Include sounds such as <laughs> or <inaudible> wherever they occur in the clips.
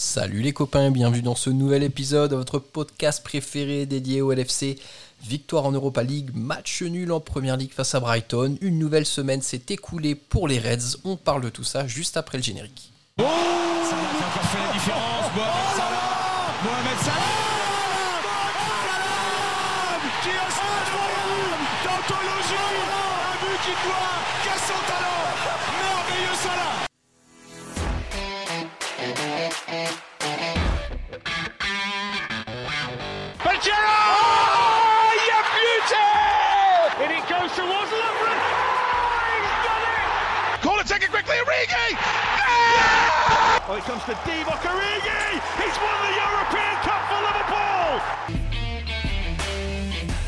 Salut les copains, bienvenue dans ce nouvel épisode de votre podcast préféré dédié au LFC. Victoire en Europa League, match nul en Première League face à Brighton. Une nouvelle semaine s'est écoulée pour les Reds. On parle de tout ça juste après le générique. Oh Oh!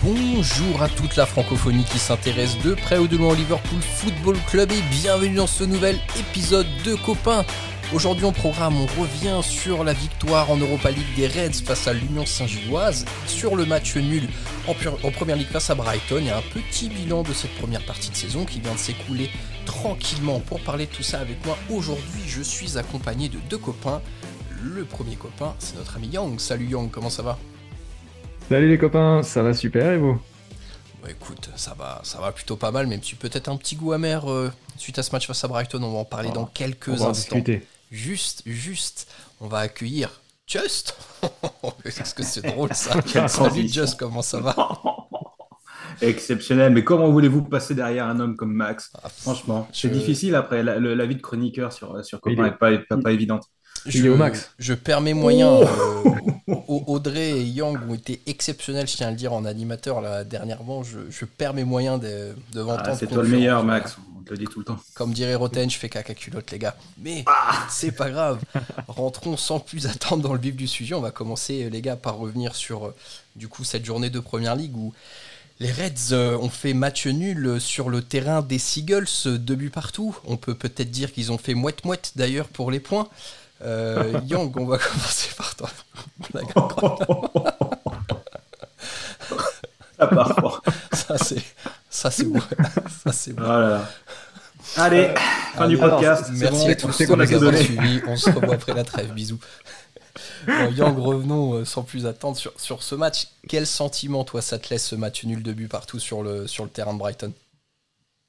Bonjour à toute la francophonie qui s'intéresse de près ou de loin au Liverpool Football Club et bienvenue dans ce nouvel épisode de Copains. Aujourd'hui en programme, on revient sur la victoire en Europa League des Reds face à l'Union Saint-Gilloise, sur le match nul en Première Ligue face à Brighton et un petit bilan de cette première partie de saison qui vient de s'écouler tranquillement. Pour parler de tout ça avec moi, aujourd'hui je suis accompagné de deux copains. Le premier copain, c'est notre ami Yang. Salut Yang, comment ça va? Salut les copains, ça va super et vous? Bah écoute, ça va, ça va plutôt pas mal, même si peut-être un petit goût amer euh, suite à ce match face à Brighton. On va en parler Oh, dans quelques On va en instants. discuter. Juste, juste, on va accueillir Just. <laughs> Est-ce que c'est drôle ça Salut. Just, comment ça va? <laughs> Exceptionnel, mais comment voulez-vous passer derrière un homme comme Max Ah, Franchement, je- c'est difficile après. La, vie de chroniqueur sur, sur Il Copain est- n'est pas, pas, pas évidente. Il est au max. Je perds mes moyens. euh, Au- Audrey et Yang ont été exceptionnels, je tiens à le dire, en animateur là, dernièrement. Je, je perds mes moyens de, devant Ah, c'est toi le meilleur, Max. On te le dit tout le temps. Comme dirait Roten, je fais caca culotte, les gars. Mais c'est pas grave. Rentrons sans plus attendre dans le vif du sujet. On va commencer, les gars, par revenir sur euh, du coup cette journée de Première Ligue où les Reds euh, ont fait match nul sur le terrain des Seagulls, euh, deux buts partout. On peut peut-être dire qu'ils ont fait mouette-mouette d'ailleurs pour les points. Euh, <laughs> Yang, on va commencer par toi. Ça part fort. Ça c'est, ça c'est beau. <laughs> Ça c'est beau. Oh là là. Allez, fin du podcast. Merci bon, à tous on a suivis. On se revoit après la trêve. Bisous. Yang, revenons euh, sans plus attendre sur, sur ce match. Quel sentiment, toi, ça te laisse ce match nul de but partout sur le, sur le terrain de Brighton?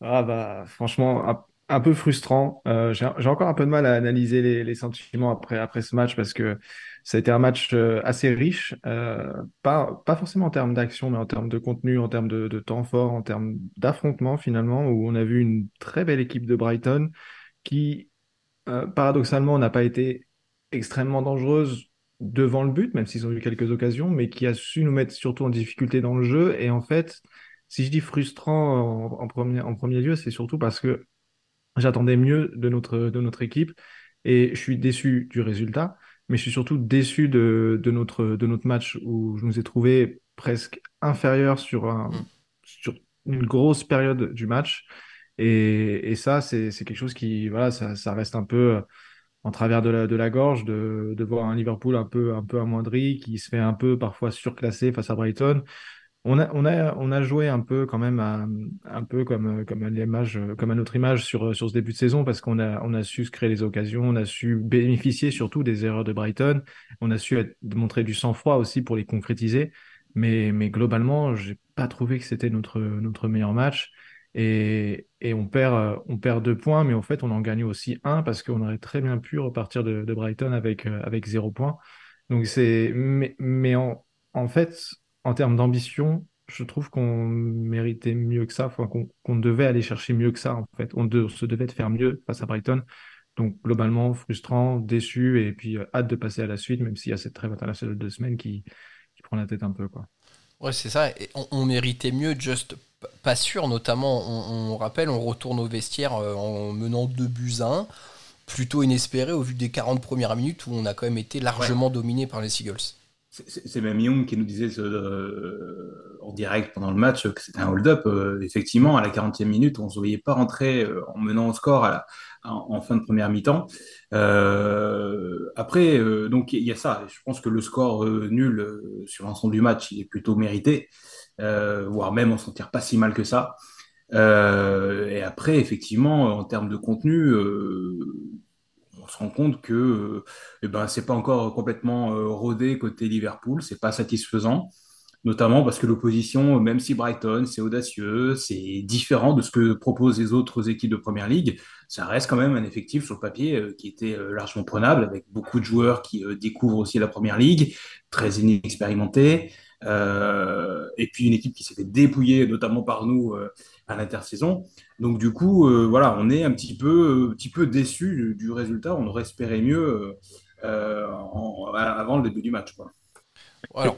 Ah bah franchement un, peu frustrant. Euh, j'ai encore un peu de mal à analyser les, les sentiments après, après ce match parce que ça a été un match euh, assez riche, pas, pas forcément en termes d'action, mais en termes de contenu, en termes de, temps fort, en termes d'affrontement finalement, où on a vu une très belle équipe de Brighton qui, paradoxalement, n'a pas été extrêmement dangereuse devant le but, même s'ils ont eu quelques occasions, mais qui a su nous mettre surtout en difficulté dans le jeu. Et en fait, si je dis frustrant en, en premier, en premier lieu, c'est surtout parce que j'attendais mieux de notre, de notre équipe et je suis déçu du résultat, mais je suis surtout déçu de, de notre, de notre match où je nous ai trouvé presque inférieurs sur, un, Mm. sur une grosse période du match. Et, et ça, c'est, c'est quelque chose qui, voilà, ça, ça reste un peu en travers de la, gorge de, voir un Liverpool un peu, un peu amoindri, qui se fait un peu parfois surclassé face à Brighton. On a, on a, on a joué un peu quand même un peu comme, comme à comme notre image sur, sur ce début de saison parce qu'on a, on a su se créer les occasions, on a su bénéficier surtout des erreurs de Brighton, on a su montrer du sang-froid aussi pour les concrétiser. Mais, mais globalement, j'ai pas trouvé que c'était notre, notre meilleur match. Et, et on perd, euh, on perd deux points, mais en fait, on en gagne aussi un parce qu'on aurait très bien pu repartir de, Brighton avec, euh, avec zéro point. Donc c'est, mais, en, fait, en termes d'ambition, je trouve qu'on méritait mieux que ça, enfin, qu'on devait aller chercher mieux que ça, en fait. On se devait de faire mieux face à Brighton. Donc globalement, frustrant, déçu, et puis euh, hâte de passer à la suite, même s'il y a cette trêve internationale de deux semaines qui, prend la tête un peu, quoi. Ouais, c'est ça. Et on, on méritait mieux, juste pas sûr. Notamment, on, on rappelle, on retourne au vestiaire euh, en menant 2 buts à 1. Plutôt inespéré au vu des 40 premières minutes où on a quand même été largement dominé par les Seagulls. C'est- même Young qui nous disait euh, en direct pendant le match que c'était un hold-up. Euh, effectivement, à la 40e minute, on ne se voyait pas rentrer euh, en menant au score à la- en, en fin de première mi-temps. Après, donc il y a ça. Je pense que le score nul sur l'ensemble du match, il est plutôt mérité, voire même on s'en tire pas si mal que ça. Euh, et après, effectivement, en termes de contenu, euh, on se rend compte que eh ben, c'est pas encore complètement rodé côté Liverpool, c'est pas satisfaisant. Notamment parce que l'opposition, même si Brighton, c'est audacieux, c'est différent de ce que proposent les autres équipes de Première Ligue, ça reste quand même un effectif sur le papier euh, qui était euh, largement prenable, avec beaucoup de joueurs qui euh, découvrent aussi la Première Ligue, très inexpérimentés, et puis une équipe qui s'est fait dépouiller, notamment par nous, à l'intersaison. Donc du coup, voilà, on est un petit peu, un petit peu déçu du, résultat, on aurait espéré mieux avant le début du match. Quoi.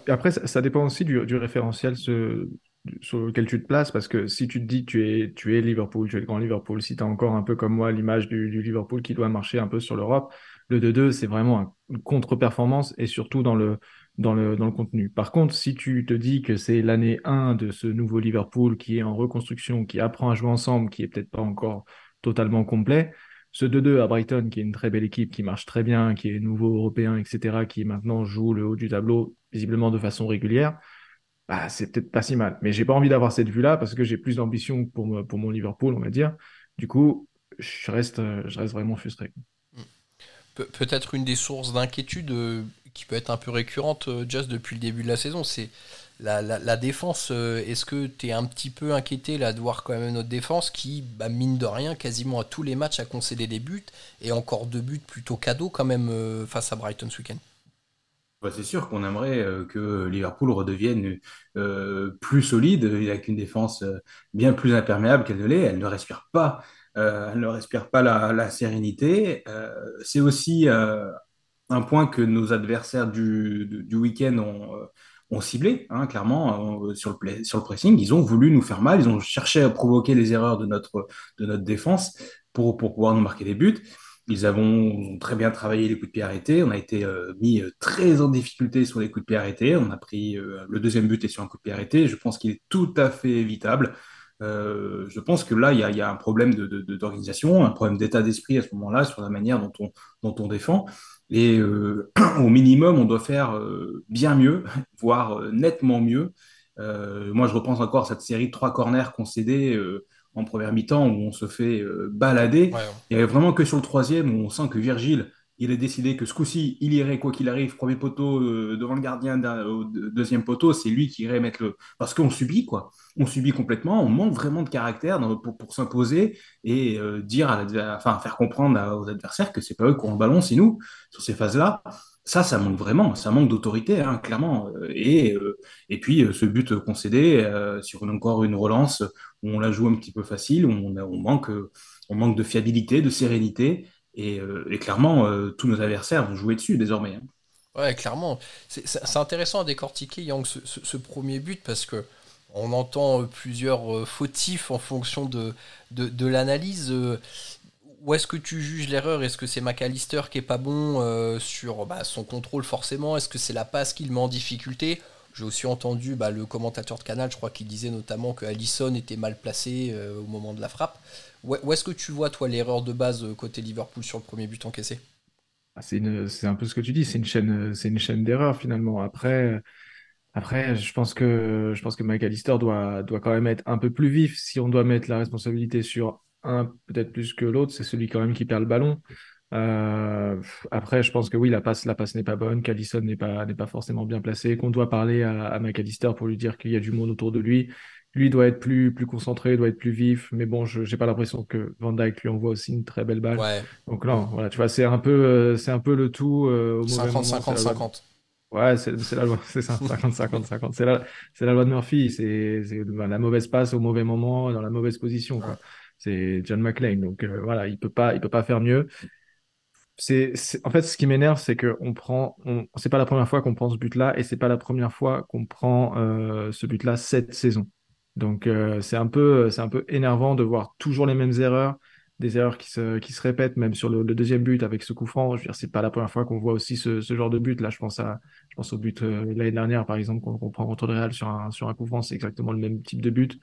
Après, ça, dépend aussi du, référentiel sur lequel tu te places, parce que si tu te dis tu es, tu es Liverpool, tu es le grand Liverpool, si tu as encore un peu comme moi l'image du, Liverpool qui doit marcher un peu sur l'Europe, le 2-2, c'est vraiment une contre-performance et surtout dans le, dans, le, dans le contenu. Par contre, si tu te dis que c'est l'année 1 de ce nouveau Liverpool qui est en reconstruction, qui apprend à jouer ensemble, qui est peut-être pas encore totalement complet, ce 2-2 à Brighton, qui est une très belle équipe, qui marche très bien, qui est nouveau européen, etc., qui maintenant joue le haut du tableau, visiblement de façon régulière, bah, c'est peut-être pas si mal. Mais j'ai pas envie d'avoir cette vue-là parce que j'ai plus d'ambition pour, pour mon Liverpool, on va dire. Du coup, je reste, je reste vraiment frustré. peut-être une des sources d'inquiétude euh, qui peut être un peu récurrente, euh, just depuis le début de la saison, c'est la, défense, euh, est-ce que tu es un petit peu inquiété là de voir quand même notre défense qui, bah, mine de rien, quasiment à tous les matchs a concédé des buts et encore deux buts plutôt cadeaux quand même euh, face à Brighton ce week-end? Bah, c'est sûr qu'on aimerait que Liverpool redevienne plus solide, avec une défense bien plus imperméable qu'elle ne l'est. Elle ne respire pas, elle ne respire pas la, sérénité. c'est aussi un point que nos adversaires du, du week-end ont ont ciblé, hein, clairement, euh, sur, le sur le pressing. Ils ont voulu nous faire mal, ils ont cherché à provoquer les erreurs de notre, de notre défense pour, pour pouvoir nous marquer des buts. Ils ont très bien travaillé les coups de pied arrêtés. On a été euh, mis euh, très en difficulté sur les coups de pied arrêtés. On a pris le deuxième but et sur un coup de pied arrêté. Je pense qu'il est tout à fait évitable. je pense que là, il y a, y a, un problème d'organisation, de, un problème d'état d'esprit à ce moment-là sur la manière dont on, dont on défend. Et euh, <clears throat> au minimum, on doit faire euh, bien mieux, <laughs> voire euh, nettement mieux. moi, je repense encore à cette série de trois corners concédés en première mi-temps où on se fait balader. Il n'y avait vraiment que sur le troisième où on sent que Virgile il a décidé que ce coup-ci, il irait, quoi qu'il arrive, premier poteau euh, devant le gardien, au deuxième poteau, c'est lui qui irait mettre le. Parce qu'on subit, quoi. On subit complètement, on manque vraiment de caractère pour, pour s'imposer et euh, dire, à faire comprendre aux adversaires que c'est pas eux qui ont le ballon, c'est nous, sur ces phases-là. Ça, ça manque vraiment, ça manque d'autorité, hein, clairement. Et, euh, et puis, ce but concédé sur encore une relance où on la joue un petit peu facile, où on manque, on manque de fiabilité, de sérénité. Euh, et, clairement, euh, tous nos adversaires vont jouer dessus désormais. Hein. Ouais, clairement. C'est intéressant à décortiquer, Yang, ce, premier but, parce que on entend plusieurs euh, fautifs en fonction de, de, l'analyse. Où est-ce que tu juges l'erreur? Est-ce que c'est McAllister qui est pas bon sur bah, son contrôle forcément? Est-ce que c'est la passe qui le met en difficulté? J'ai aussi entendu bah, le commentateur de Canal, je crois qu'il disait notamment que Allison était mal placé au moment de la frappe. Où est-ce que tu vois, toi, l'erreur de base euh, côté Liverpool sur le premier but encaissé? Ah, c'est, un peu ce que tu dis, c'est une chaîne, c'est une chaîne d'erreurs finalement. Après, après, je pense que, je pense que McAllister doit, doit quand même être un peu plus vif. Si on doit mettre la responsabilité sur un, peut-être plus que l'autre, c'est celui quand même qui perd le ballon. Euh, après, je pense que oui, la passe, la passe n'est pas bonne, qu'Alisson n'est pas, pas forcément bien placé, qu'on doit parler à, à McAllister pour lui dire qu'il y a du monde autour de lui, lui doit être plus, plus concentré, doit être plus vif, mais bon, je n'ai pas l'impression que Van Dyke lui envoie aussi une très belle balle. Donc là, voilà, tu vois, c'est un peu, euh, c'est un peu le tout euh, au 50, 50, 50. Ouais, c'est la loi, <laughs> c'est ça, 50, 50, 50. C'est la, loi de Murphy, c'est ben, la mauvaise passe au mauvais moment, dans la mauvaise position. C'est John McClane, donc euh, voilà, il peut pas, il peut pas faire mieux. C'est, en fait, ce qui m'énerve, c'est que on prend, on, c'est pas la première fois qu'on prend ce but-là, et c'est pas la première fois qu'on prend ce but-là cette saison. Donc euh, c'est un peu c'est un peu énervant de voir toujours les mêmes erreurs, des erreurs qui se, qui se répètent même sur le, deuxième but avec ce coup franc. Je veux dire c'est pas la première fois qu'on voit aussi ce, ce, genre de but. Là je pense à je pense au but euh, l'année dernière par exemple qu'on prend contre le Real sur un sur un coup franc, c'est exactement le même type de but.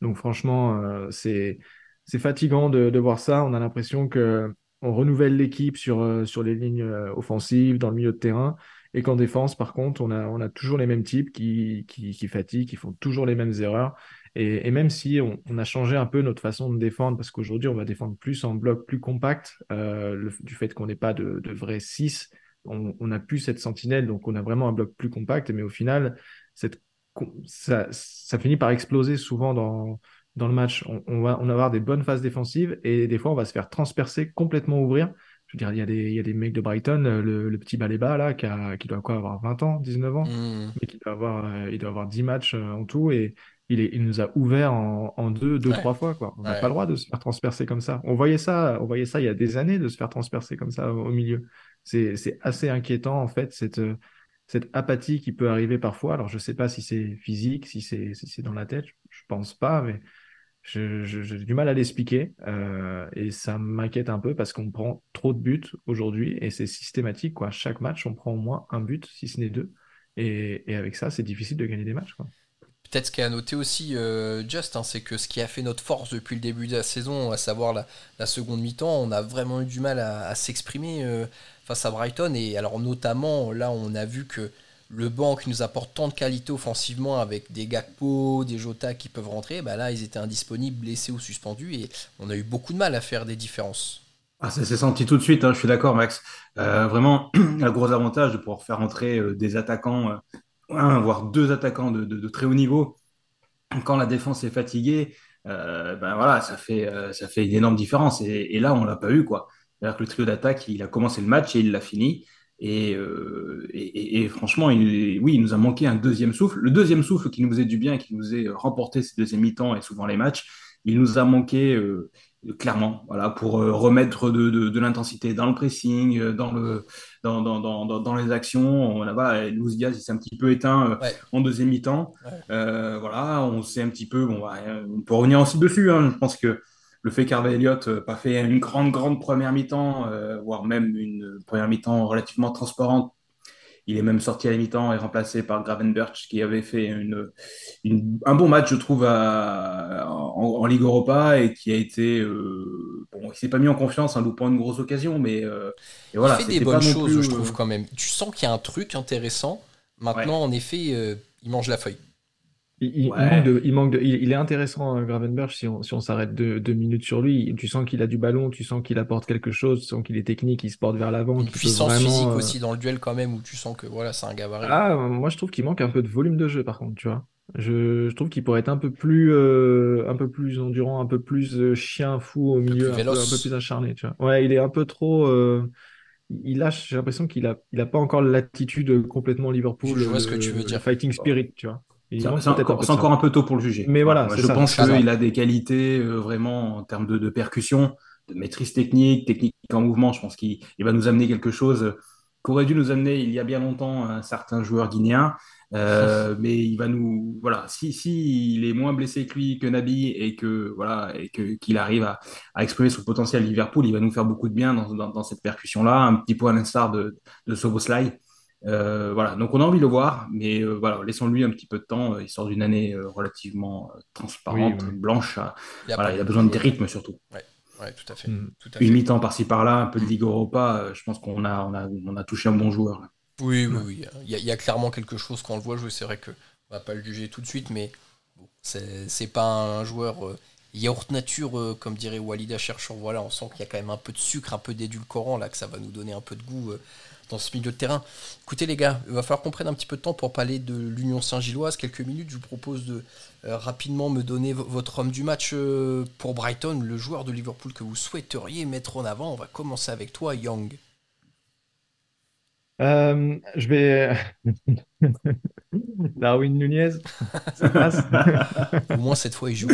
Donc franchement euh, c'est c'est fatigant de, de voir ça. On a l'impression que on renouvelle l'équipe sur sur les lignes offensives dans le milieu de terrain et qu'en défense, par contre, on a, toujours les mêmes types qui, fatiguent, qui font toujours les mêmes erreurs. Et, même si on, a changé un peu notre façon de défendre, parce qu'aujourd'hui, on va défendre plus en bloc plus compact, euh, du fait qu'on n'ait pas de, vrais 6, on, on, a plus cette sentinelle, donc on a vraiment un bloc plus compact, mais au final, ça, finit par exploser souvent dans, dans le match. On, va, on va avoir des bonnes phases défensives et des fois, on va se faire transpercer, complètement ouvrir. Je veux dire, il y a des, il y a des mecs de Brighton, euh, le, petit Baléba, là, qui, a, qui doit quoi avoir 20 ans, 19 ans, mmh. mais qui doit avoir, euh, il doit avoir 10 matchs euh, en tout et il, est, il nous a ouvert en, en deux, deux trois fois. Quoi. On n'a pas le droit de se faire transpercer comme ça. On voyait ça, on voyait ça il y a des années de se faire transpercer comme ça au, milieu. C'est assez inquiétant, en fait, cette, cette apathie qui peut arriver parfois. Alors, je ne sais pas si c'est physique, si c'est si dans la tête, je pense pas, mais j'ai du mal à l'expliquer euh, et ça m'inquiète un peu parce qu'on prend trop de buts aujourd'hui et c'est systématique. Quoi. Chaque match, on prend au moins un but, si ce n'est deux. Et, avec ça, c'est difficile de gagner des matchs. Peut-être ce qui a noté aussi, euh, Just, hein, c'est que ce qui a fait notre force depuis le début de la saison, à savoir la, seconde mi-temps, on a vraiment eu du mal à, à s'exprimer euh, face à Brighton. Et alors, notamment, là, on a vu que le banc qui nous apporte tant de qualité offensivement avec des Gakpo, des Jota qui peuvent rentrer, bah là ils étaient indisponibles, blessés ou suspendus et on a eu beaucoup de mal à faire des différences. Ah, ça s'est senti tout de suite, hein, je suis d'accord Max. Euh, vraiment, <clears throat> le gros avantage de pouvoir faire rentrer euh, des attaquants, euh, un, voire deux attaquants de, très haut niveau, quand la défense est fatiguée, ben voilà, ça fait, ça fait une énorme différence. Et, là, on l'a pas eu. quoi. C'est-à-dire que le trio d'attaque, il a commencé le match et il l'a fini. Euh, et, et, franchement, il, oui, il nous a manqué un deuxième souffle. Le deuxième souffle qui nous faisait du bien, qui nous ait remporté ces deuxièmes mi-temps et souvent les matchs, il nous a manqué euh, clairement, voilà, pour euh, remettre de, de, de l'intensité dans le pressing, dans le, dans, dans, dans, dans les actions. Là-bas, Luis Diaz, s'est un petit peu éteint en deuxième mi-temps. voilà, on sait un petit peu, bon, on peut revenir aussi dessus. Hein, je pense que le fait qu'Harvey Elliott euh, pas fait une grande, grande première mi-temps, euh, voire même une première mi-temps relativement transparente, il est même sorti à la mi-temps et remplacé par Gravenberch qui avait fait une, un bon match, je trouve, en, Ligue Europa et qui a été. Euh, bon, il s'est pas mis en confiance en loupant une grosse occasion, mais. et voilà, il fait des bonnes choses, je trouve, quand même. Tu sens qu'il y a un truc intéressant. Maintenant, en effet, il mange la feuille. Il, manque de, il, manque de, il, est intéressant, hein, Gravenberg, si on, si on s'arrête deux, deux, minutes sur lui. Tu sens qu'il a du ballon, tu sens qu'il apporte quelque chose, tu sens qu'il est technique, il se porte vers l'avant. Une puissance physique euh, aussi dans le duel quand même, où tu sens que voilà, c'est un gabarit. Ah, moi je trouve qu'il manque un peu de volume de jeu par contre, tu vois. Je, je trouve qu'il pourrait être un peu plus, euh, un peu plus endurant, un peu plus euh, chien fou au milieu, un peu, un peu, plus acharné, tu vois. Ouais, il est un peu trop. il lâche, j'ai l'impression qu'il a, il a pas encore l'attitude complètement Liverpool. Je vois ce que tu veux dire. Fighting spirit, tu vois. C'est encore, un peu tôt pour le juger. Mais voilà, je pense qu'il a des qualités euh, vraiment en termes de, percussion, de maîtrise technique, technique en mouvement. Je pense qu'il va nous amener quelque chose qu'aurait dû nous amener il y a bien longtemps un certain joueur guinéen. Euh, <laughs> mais il va nous voilà si si il est moins blessé que lui que Nabi et que voilà et que qu'il arrive à, à, exprimer son potentiel Liverpool il va nous faire beaucoup de bien dans, dans, cette percussion là un petit peu à l'instar de, de Soboslai euh, voilà, donc on a envie de le voir, mais euh, voilà, laissons-lui un petit peu de temps. Il sort d'une année euh, relativement transparente, blanche. Il, voilà, il a besoin de rythmes surtout. Ouais, tout à fait. Mm. Une mi-temps par-ci par-là, un peu de Ligue Europa, je pense qu'on a, on a, on a touché un bon joueur. Oui, oui, oui. Il y, a, clairement quelque chose quand on le voit jouer. C'est vrai qu'on va pas le juger tout de suite, mais bon, c'est pas un joueur yaourt nature, comme dirait Walida Chercheur. Voilà, on sent qu'il y a quand même un peu de sucre, un peu d'édulcorant, là, que ça va nous donner un peu de goût dans ce milieu de terrain. Écoutez les gars, il va falloir qu'on prenne un petit peu de temps pour parler de l'Union Saint-Gilloise. Quelques minutes, je vous propose de euh, rapidement me donner votre homme du match euh, pour Brighton, le joueur de Liverpool que vous souhaiteriez mettre en avant. On va commencer avec toi, Young. Euh, je vais. <laughs> Darwin Nunez, ça passe. <laughs> Au moins cette fois, il joue.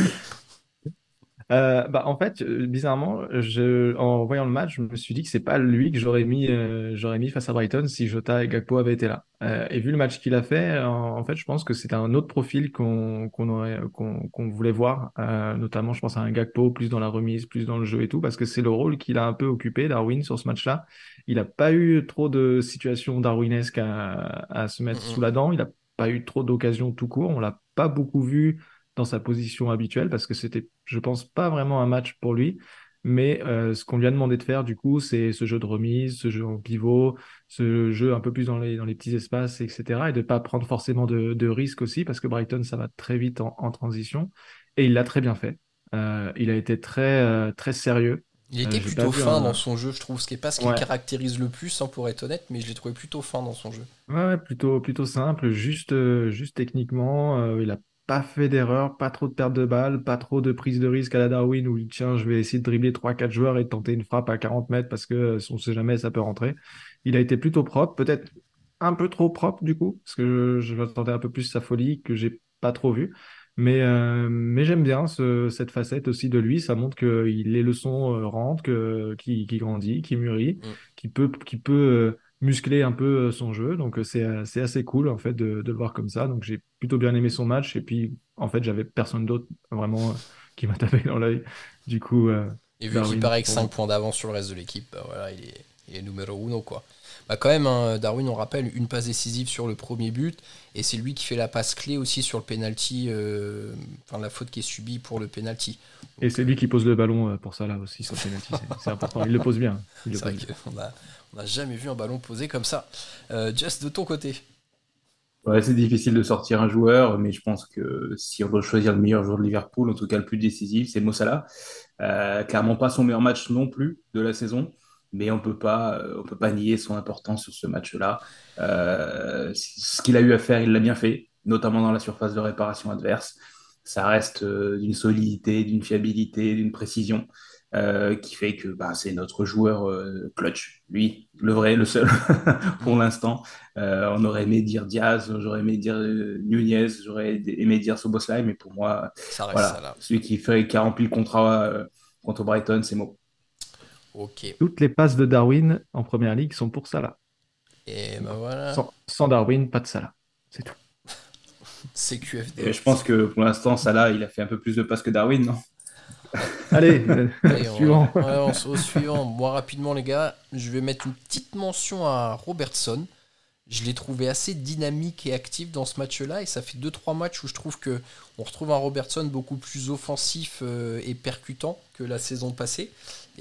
Euh, bah, en fait, euh, bizarrement, je, en voyant le match, je me suis dit que c'est pas lui que j'aurais mis, euh, j'aurais mis face à Brighton si Jota et Gakpo avaient été là. et vu le match qu'il a fait, en, fait, je pense que c'est un autre profil qu'on qu'on aurait, qu'on voulait voir, notamment, je pense à un Gakpo plus dans la remise, plus dans le jeu et tout, parce que c'est le rôle qu'il a un peu occupé, Darwin, sur ce match-là. Il n'a pas eu trop de situations darwinesques à, à se mettre sous la dent. Il n'a pas eu trop d'occasions tout court. On l'a pas beaucoup vu dans sa position habituelle parce que c'était, je pense, pas vraiment un match pour lui. Mais euh, ce qu'on lui a demandé de faire, du coup, c'est ce jeu de remise, ce jeu en pivot, ce jeu un peu plus dans les, dans les petits espaces, etc. Et de ne pas prendre forcément de, de risques aussi, parce que Brighton, ça va très vite en, en transition. Et il l'a très bien fait. Euh, il a été très, euh, très sérieux. Il était plutôt fin dans son jeu, je trouve, ce qui n'est pas ce qui ouais. caractérise le plus, hein, pour être honnête, mais je l'ai trouvé plutôt fin dans son jeu. Ouais, plutôt, plutôt simple, juste, juste techniquement. il a pas fait d'erreur, pas trop de perte de balles, pas trop de prise de risque à la Darwin où tiens, je vais essayer de dribbler 3-4 joueurs et de tenter une frappe à 40 mètres parce que on sait jamais, ça peut rentrer. Il a été plutôt propre, peut-être un peu trop propre du coup, parce que je, je m'attendais un peu plus sa folie que j'ai pas trop vu. Mais, euh, mais j'aime bien ce, cette facette aussi de lui. Ça montre que les leçons euh, rentrent, que, qui, qui grandit, qui mûrit, mm. qui peut, qui peut euh, muscler un peu son jeu. Donc c'est assez cool en fait de, de, le voir comme ça. Donc j'ai plutôt bien aimé son match. Et puis en fait j'avais personne d'autre vraiment <laughs> qui m'a tapé dans l'œil. Du coup. et vu qu'il paraît que 5 points d'avance sur le reste de l'équipe, bah voilà, il est, il est numéro uno quoi. Bah quand même, hein, Darwin, on rappelle, une passe décisive sur le premier but, et c'est lui qui fait la passe clé aussi sur le penalty, euh, enfin la faute qui est subie pour le penalty. Donc, et c'est lui qui pose le ballon pour ça là aussi sur le penalty, c'est important. Il le pose bien. Il c'est vrai qu'on n'a jamais vu un ballon posé comme ça. Euh, Just, de ton côté Ouais, c'est difficile de sortir un joueur, mais je pense que si on doit choisir le meilleur joueur de Liverpool, en tout cas le plus décisif, c'est Mossala. Euh, clairement pas son meilleur match non plus de la saison mais on peut pas, on peut pas nier son importance sur ce match-là. Euh, ce qu'il a eu à faire, il l'a bien fait, notamment dans la surface de réparation adverse. Ça reste euh, d'une solidité, d'une fiabilité, d'une précision euh, qui fait que bah, c'est notre joueur euh, clutch, lui, le vrai, le seul <laughs> pour l'instant. Euh, on aurait aimé dire Diaz, j'aurais aimé dire Nunez, j'aurais aimé dire Soboslai, mais pour moi, ça reste voilà, ça, là. celui qui, fait, qui a rempli le contrat contre Brighton, c'est Mo. Ok. Toutes les passes de Darwin en première ligue sont pour Salah. Et ben voilà. Sans, sans Darwin, pas de Salah. C'est tout. <laughs> CQFD. Et je pense que pour l'instant, Salah, il a fait un peu plus de passes que Darwin, non? <laughs> Allez, Allez, <laughs> on- suivant. ouais, on s- au suivant. Moi, rapidement, les gars, je vais mettre une petite mention à Robertson. Je l'ai trouvé assez dynamique et actif dans ce match-là. Et ça fait 2-3 matchs où je trouve que on retrouve un Robertson beaucoup plus offensif euh, et percutant que la saison passée.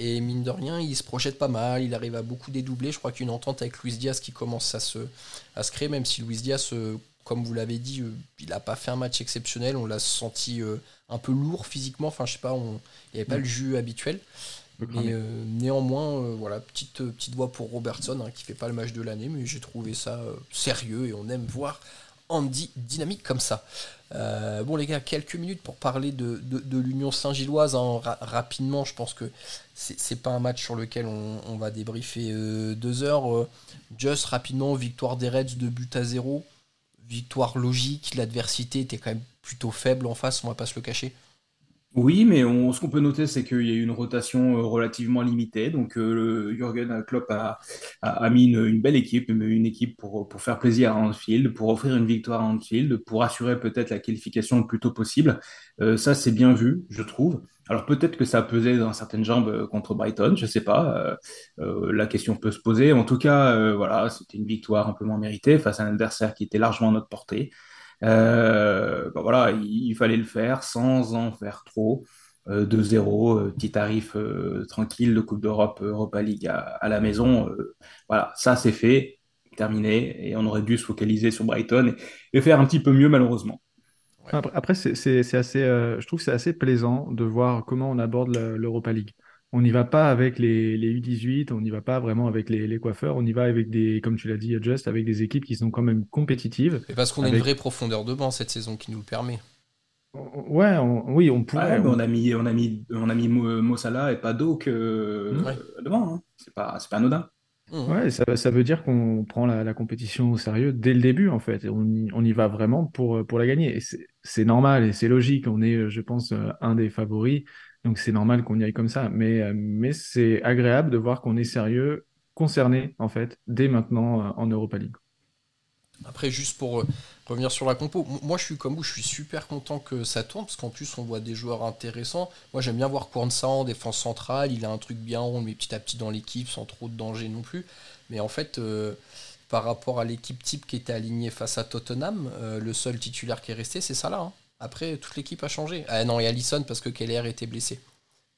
Et mine de rien, il se projette pas mal. Il arrive à beaucoup dédoubler. Je crois qu'il y a une entente avec Luis Diaz qui commence à se, à se créer, même si Luis Diaz, euh, comme vous l'avez dit, euh, il n'a pas fait un match exceptionnel. On l'a senti euh, un peu lourd physiquement. Enfin, je sais pas, on- il n'y avait pas le jus habituel. Mais euh, néanmoins, euh, voilà, petite, petite voix pour Robertson, hein, qui fait pas le match de l'année, mais j'ai trouvé ça euh, sérieux et on aime voir Andy dynamique comme ça. Euh, bon les gars, quelques minutes pour parler de, l'Union Saint-Gilloise. hein, ra- rapidement, je pense que c'est pas un match sur lequel on, on va débriefer euh, deux heures. Euh, Just rapidement, victoire des Reds de but à zéro. Victoire logique, l'adversité était quand même plutôt faible en face, on va pas se le cacher. Oui, mais ce qu'on peut noter, c'est qu'il y a eu une rotation euh, relativement limitée. Donc, euh, Jürgen Klopp a, mis une, belle équipe, une équipe pour, faire plaisir à Anfield, pour offrir une victoire à Anfield, pour assurer peut-être la qualification le plus tôt possible. Euh, ça, c'est bien vu, je trouve. Alors, peut-être que ça pesé dans certaines jambes euh, contre Brighton, je sais pas. La question peut se poser. En tout cas, voilà, c'était une victoire amplement méritée face à un adversaire qui était largement à notre portée. Euh, ben voilà, il, fallait le faire sans en faire trop. Euh, 2-0, euh, petit tarif euh, tranquille de Coupe d'Europe, Europa League à, la maison. Euh, voilà, ça c'est fait, terminé, et on aurait dû se focaliser sur Brighton et, faire un petit peu mieux malheureusement. Après, c'est assez, euh, je trouve que c'est assez plaisant de voir comment on aborde le- l'Europa League. On n'y va pas avec les, les U18, on n'y va pas vraiment avec les, les coiffeurs, on y va avec des, comme tu l'as dit, Just, avec des équipes qui sont quand même compétitives. Et parce qu'on a une vraie profondeur de banc cette saison qui nous le permet. Ouais, on- oui, on pourrait. Ouais, mais on a mis, on a mis, on a mis Mo, Mo Salah et pas Doak euh, Ouais. devant. Hein. C'est pas, c'est pas anodin. Mmh. Ouais, ça, ça veut dire qu'on prend la, la compétition au sérieux dès le début, en fait. Et on y, on y va vraiment pour, pour la gagner. Et c'est c'est normal et c'est logique. On est, euh, je pense, euh, un des favoris. Donc c'est normal qu'on y aille comme ça. Mais, euh, mais c'est agréable de voir qu'on est sérieux, concerné, en fait, dès maintenant euh, en Europa League. Après, juste pour euh, revenir sur la compo, moi je suis comme vous, je suis super content que ça tourne parce qu'en plus on voit des joueurs intéressants. Moi j'aime bien voir Kwanza en défense centrale, il a un truc bien rond, mais petit à petit dans l'équipe sans trop de danger non plus. Mais en fait, par rapport à l'équipe type qui était alignée face à Tottenham, le seul titulaire qui est resté c'est ça là. Après, toute l'équipe a changé. Ah non, et Allison parce que Keller était blessé.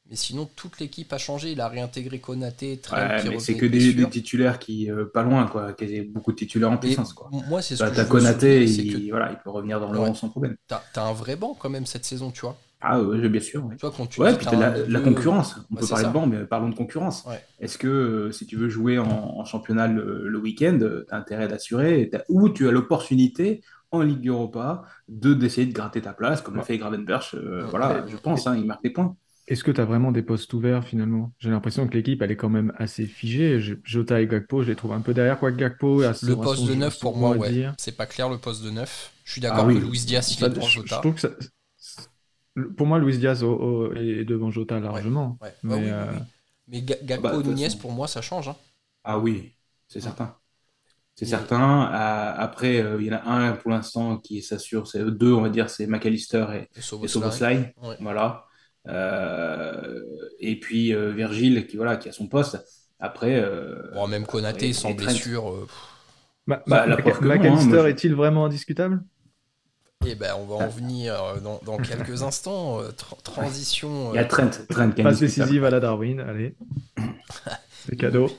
Mais sinon, toute l'équipe a changé. Il a réintégré Konaté, Trent, Ouais, c'est que des, titulaires qui, euh, pas loin, quoi, qui a beaucoup de titulaires en puissance, quoi. moi, c'est ce Bah, que je veux Konaté, il, que voilà, il peut revenir dans le Ouais. 11 sans problème. t'as as un vrai banc quand même cette saison, tu vois. Ah oui, bien sûr. ouais. Tu vois, quand tu Ouais, puis un la, concurrence. On Ouais, peut parler ça. de banc, mais parlons de concurrence. Ouais. Est-ce que euh, si tu veux jouer en, en championnat le, le week-end, tu as intérêt d'assurer, ou tu as l'opportunité en Ligue Europa de d'essayer de gratter ta place, comme Ouais. a fait Gravenberch. euh, Ouais. voilà, je pense, hein, il marque des points. Est-ce que tu as vraiment des postes ouverts finalement? J'ai l'impression que l'équipe elle est quand même assez figée. Je- Jota et Gakpo, je les trouve un peu derrière, quoi que Gakpo son- Le poste de neuf, son pour mot moi, à ouais. C'est pas clair le poste de neuf. Je suis Ah d'accord oui. que Luis Diaz, il est devant je, je Jota. trouve que ça, pour moi, Luis Diaz au- au- est devant Jota largement. Ouais. Ah Mais, oui, oui, euh, oui. Mais Ga- Gakpo, bah, Nunez, pour moi, ça change. hein. Ah oui, c'est certain. C'est certain. Euh, après, euh, il y en a un pour l'instant qui s'assure, c'est deux, on va dire, c'est McAllister et, Et. Ouais. Voilà. Euh, et puis euh, Virgile qui, voilà, qui a son poste. Après, euh, Bon, même Konaté, sans blessure. euh, Bah, hein, McAllister je- est-il vraiment indiscutable? Eh ben, on va en venir euh, dans, dans <laughs> quelques instants. euh, tra- transition. Il y a euh, Trent, Trent Passe décisive à la Darwin, allez. <laughs> C'est cadeau.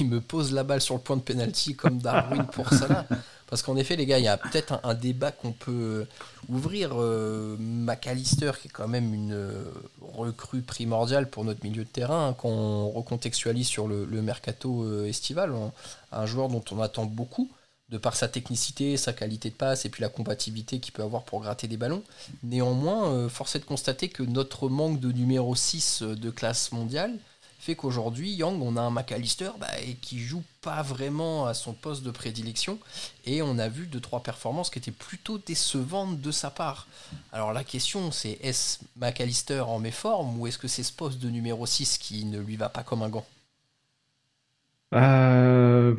il me pose la balle sur le point de pénalty comme Darwin pour Salah. Parce qu'en effet, les gars, il y a peut-être un, un débat qu'on peut ouvrir. Euh, McAllister, qui est quand même une euh, recrue primordiale pour notre milieu de terrain, hein, quand on recontextualise sur le, le mercato euh, estival, on- un joueur dont on attend beaucoup, de par sa technicité, sa qualité de passe et puis la compatibilité qu'il peut avoir pour gratter des ballons. Néanmoins, euh, force est de constater que notre manque de numéro 6 de classe mondiale fait qu'aujourd'hui, Yang, on a un McAllister bah, et qui joue pas vraiment à son poste de prédilection. Et on a vu deux, trois performances qui étaient plutôt décevantes de sa part. Alors la question, c'est est-ce McAllister en méforme ou est-ce que c'est ce poste de numéro 6 qui ne lui va pas comme un gant? Euh,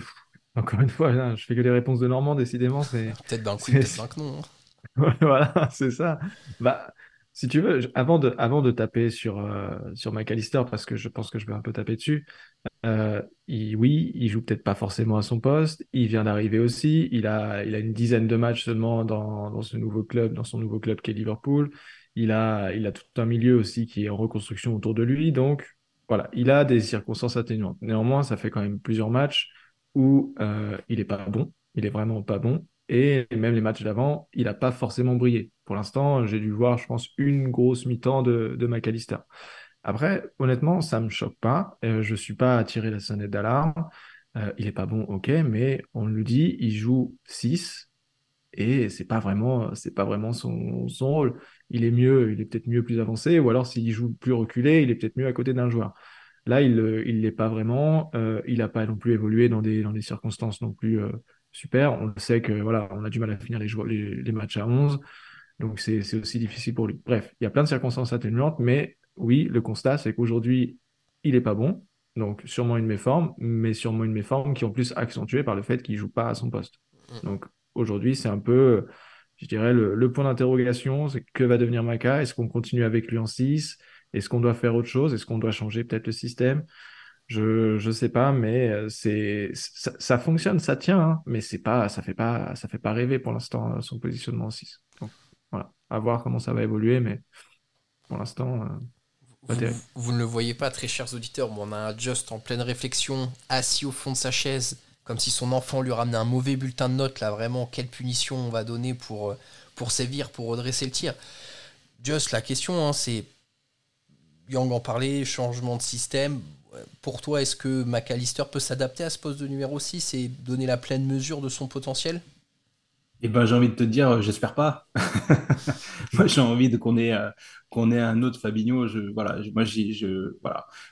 encore une fois, là, je fais que des réponses de Normand, décidément, c'est <laughs> Peut-être d'un coup, peut-être d'un que non. hein. <laughs> Voilà, c'est ça. Bah, si tu veux, avant de, avant de taper sur, euh, sur McAllister, parce que je pense que je vais un peu taper dessus, euh, il- oui, il joue peut-être pas forcément à son poste, il vient d'arriver aussi, il a, il a une dizaine de matchs seulement dans, dans ce nouveau club, dans son nouveau club qui est Liverpool, il a, il a tout un milieu aussi qui est en reconstruction autour de lui, donc voilà, il a des circonstances atténuantes. Néanmoins, ça fait quand même plusieurs matchs où euh, il est pas bon, il est vraiment pas bon. Et même les matchs d'avant, il n'a pas forcément brillé. Pour l'instant, j'ai dû voir, je pense, une grosse mi-temps de, de McAllister. Après, honnêtement, ça me choque pas. Euh, je suis pas à tirer la sonnette d'alarme. Euh, il est pas bon, ok, mais on le dit, il joue 6 et c'est pas vraiment, c'est pas vraiment son rôle. Il est mieux, il est peut-être mieux plus avancé, ou alors s'il joue plus reculé, il est peut-être mieux à côté d'un joueur. Là, il ne l'est pas vraiment. Euh, il n'a pas non plus évolué dans des, dans des circonstances non plus euh, super. On sait que voilà, on a du mal à finir les, jou- les, les matchs à 11. Donc c'est c'est aussi difficile pour lui. Bref, il y a plein de circonstances atténuantes, mais oui, le constat, c'est qu'aujourd'hui, il est pas bon. Donc sûrement une méforme, mais sûrement une méforme qui est en plus accentuée par le fait qu'il joue pas à son poste. Donc aujourd'hui, c'est un peu, je dirais, le, le point d'interrogation, c'est que va devenir Maka? Est-ce qu'on continue avec lui en 6? Est-ce qu'on doit faire autre chose? Est-ce qu'on doit changer peut-être le système? Je je sais pas, mais euh, c'est ça, ça fonctionne, ça tient, hein, mais c'est pas ça fait pas ça fait pas rêver pour l'instant euh, son positionnement en 6. Donc voilà, à voir comment ça va évoluer, mais pour l'instant, euh, Vous, vous ne le voyez pas, très chers auditeurs, mais on a un Just en pleine réflexion, assis au fond de sa chaise, comme si son enfant lui ramenait un mauvais bulletin de notes. Là, vraiment, quelle punition on va donner pour, euh, pour sévir, pour redresser le tir Just, la question, hein, c'est. Yang en parlait, changement de système. Pour toi, est-ce que McAllister peut s'adapter à ce poste de numéro 6 et donner la pleine mesure de son potentiel? Eh ben, j'ai envie de te dire, j'espère pas. <laughs> Moi, j'ai envie de qu'on ait, euh, un autre Fabinho.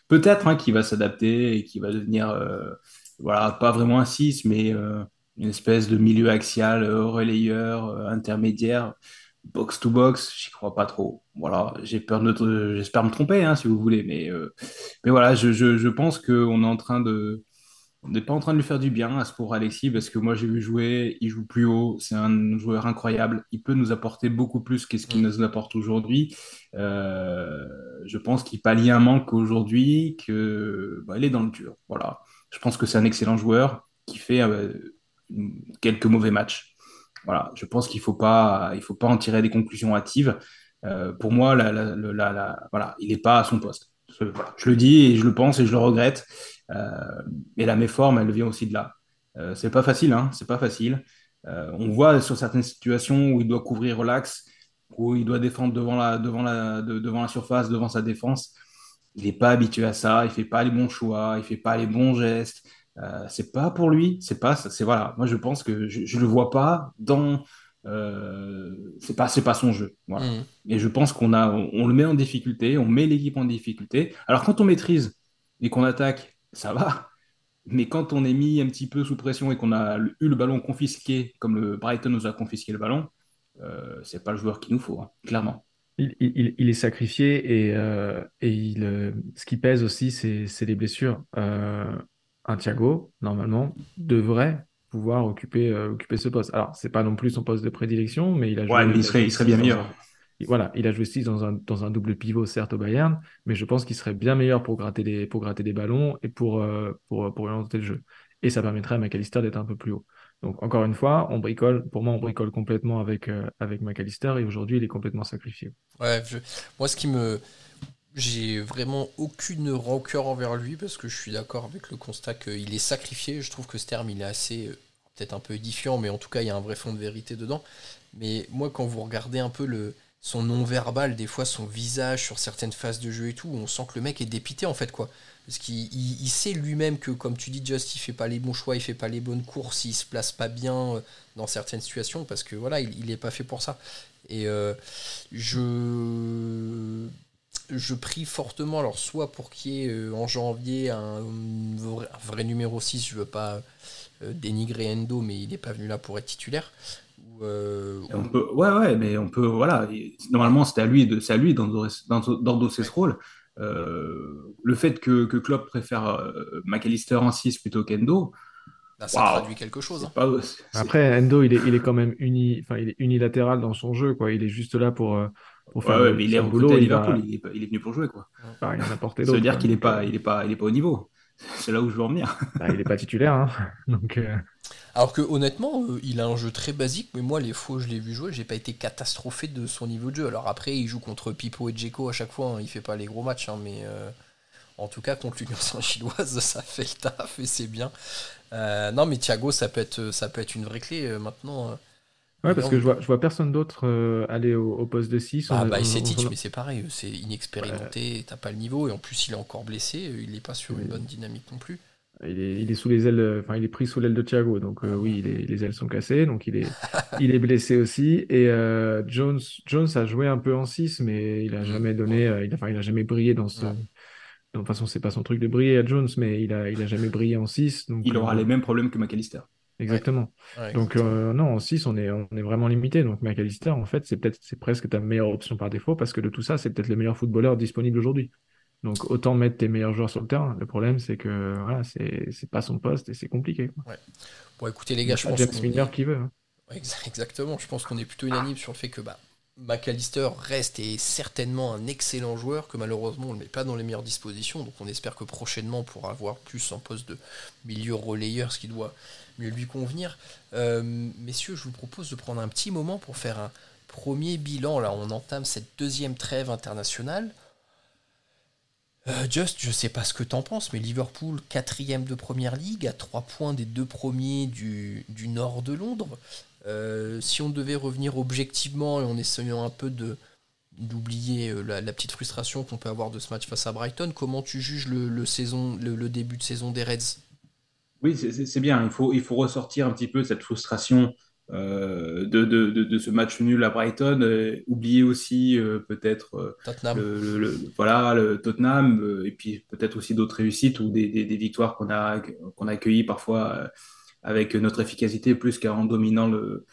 Peut-être hein, qu'il va s'adapter et qu'il va devenir, euh, voilà, pas vraiment un 6, mais euh, une espèce de milieu axial, relayeur, intermédiaire, box to box. J'y crois pas trop. Voilà, j'ai peur de, j'espère me tromper, hein, si vous voulez, mais, euh, mais voilà, je, je, je pense qu'on est en train de on n'est pas en train de lui faire du bien à ce pour Alexis parce que moi j'ai vu jouer, il joue plus haut, c'est un joueur incroyable, il peut nous apporter beaucoup plus que ce qu'il Mm. nous apporte aujourd'hui. Euh, je pense qu'il pallie un manque aujourd'hui, que bah, il est dans le dur. Voilà, je pense que c'est un excellent joueur qui fait euh, quelques mauvais matchs. Voilà, je pense qu'il faut pas, faut pas en tirer des conclusions hâtives. Euh, pour moi, voilà, il n'est pas à son poste. Je le dis et je le pense et je le regrette. et la méforme, elle vient aussi de là. c'est pas facile, hein, pas facile. on voit sur certaines situations où il doit couvrir l'axe, où il doit défendre devant la, devant la, devant la surface, devant sa défense. Il n'est pas habitué à ça, il fait pas les bons choix, il fait pas les bons gestes. Euh, c'est pas pour lui, c'est pas, c'est voilà. Moi, je pense que je, je le vois pas dans, euh, c'est pas, c'est pas son jeu. Voilà. Mmh. Et je pense qu'on a, on, le met en difficulté, on met l'équipe en difficulté. Alors quand on maîtrise et qu'on attaque, ça va. Mais quand on est mis un petit peu sous pression et qu'on a eu le ballon confisqué, comme le Brighton nous a confisqué le ballon, euh, c'est pas le joueur qu'il nous faut, hein, clairement. Il, il, il, est sacrifié et, euh, et il, euh, ce qui pèse aussi, c'est les blessures. Euh, un Thiago, normalement, devrait pouvoir occuper, euh, occuper ce poste. Alors, c'est pas non plus son poste de prédilection, mais il a joué. Ouais, mais il serait, il serait bien meilleur. voilà, il a joué 6 dans un, dans un double pivot, certes, au Bayern, mais je pense qu'il serait bien meilleur pour gratter des, pour gratter des ballons et pour, pour, pour orienter le jeu. Et ça permettrait à McAllister d'être un peu plus haut. Donc encore une fois, on bricole. Pour moi, on bricole complètement avec euh, avec McAllister et aujourd'hui, il est complètement sacrifié. Ouais, moi, ce qui me j'ai vraiment aucune rancœur envers lui parce que je suis d'accord avec le constat qu'il est sacrifié. Je trouve que ce terme, il est assez euh, peut-être un peu édifiant, mais en tout cas, il y a un vrai fond de vérité dedans. Mais moi, quand vous regardez un peu le son non-verbal, des fois son visage sur certaines phases de jeu et tout, on sent que le mec est dépité en fait quoi. Parce qu'il sait lui-même que, comme tu dis, Just, il fait pas les bons choix, il fait pas les bonnes courses, il se place pas bien euh, dans certaines situations parce que voilà, il, n'est pas fait pour ça. Et euh, je je prie fortement, alors soit pour qu'il y ait euh, en janvier un, vrai, numéro 6, je veux pas dénigrer Endo, mais il n'est pas venu là pour être titulaire. on peut, ouais, ouais, mais on peut, voilà. Normalement, c'est à lui, de, à lui d'endosser ce rôle. Euh, le fait que, que Klopp préfère euh, McAllister en 6 plutôt qu'Endo, bah, ça traduit quelque chose. Hein. Après, Endo, il est, il est quand même uni, enfin, il est unilatéral dans son jeu. Quoi. Il est juste là pour, euh, pour faire ouais, mais il est boulot. À Liverpool, il, est, il, est, venu pour jouer. Quoi. Bah, il en a Ça veut dire qu'il n'est pas, il est pas, il est pas au niveau. <laughs> C'est là où je veux en venir. Bah, il n'est pas titulaire. Hein. <laughs> Donc, alors que honnêtement, euh, il a un jeu très basique, mais moi les fois où je l'ai vu jouer, j'ai pas été catastrophé de son niveau de jeu. Alors après, il joue contre Pipo et Djeko à chaque fois, hein, il fait pas les gros matchs, hein, mais euh, en tout cas contre l'Union <laughs> Saint-Chinoise, ça fait le taf et c'est bien. Euh, non, mais Thiago, ça peut être, ça peut être une vraie clé maintenant. Ouais, parce que je vois, je vois personne d'autre aller au, poste de 6. Ah, bah, c'est Titch, mais c'est pareil, c'est inexpérimenté, t'as pas le niveau, et en plus, il est encore blessé, il est pas sur une bonne dynamique non plus. Il est, il est, sous les ailes, enfin, il est pris sous l'aile de Thiago, donc euh, oui, les ailes sont cassées, donc il est, <laughs> il est blessé aussi. Et euh, Jones, Jones a joué un peu en 6, mais il a mm. jamais donné, euh, il, a, enfin, il a jamais brillé dans ce. De toute façon, c'est pas son truc de briller à Jones, mais il a, il a jamais brillé en 6. Donc, il aura les mêmes problèmes que McAllister. Exactement. donc non, en 6, on est, on est vraiment limité. Donc McAllister, en fait, c'est peut-être, c'est presque ta meilleure option par défaut, parce que de tout ça, c'est peut-être le meilleur footballeur disponible aujourd'hui. Donc autant mettre tes meilleurs joueurs sur le terrain. Le problème, c'est que voilà, c'est pas son poste et c'est compliqué. Ouais. Bon, écoutez les gars, je pense James Miller qui veut. Hein. Exactement. Je pense qu'on est plutôt unanime sur le fait que bah, McAllister reste et est certainement un excellent joueur que malheureusement on ne met pas dans les meilleures dispositions. Donc on espère que prochainement on pourra avoir plus un poste de milieu relayeur, ce qui doit mieux lui convenir. Euh, messieurs, je vous propose de prendre un petit moment pour faire un premier bilan. Là, on entame cette deuxième trêve internationale. Euh, Just, je sais pas ce que t'en penses, mais Liverpool, quatrième de première ligue, à trois points des deux premiers du, nord de Londres. Euh, si on devait revenir objectivement et en essayant un peu d'oublier la, petite frustration qu'on peut avoir de ce match face à Brighton, comment tu juges le, début de saison des Reds? Oui, c'est bien. Il faut, il faut ressortir un petit peu cette frustration euh, de, de, de, ce match nul à Brighton. Euh, oublier aussi euh, peut-être le, voilà, le Tottenham et puis peut-être aussi d'autres réussites ou des, des, victoires qu'on a, qu'on a accueillies parfois avec notre efficacité plus qu'en dominant le,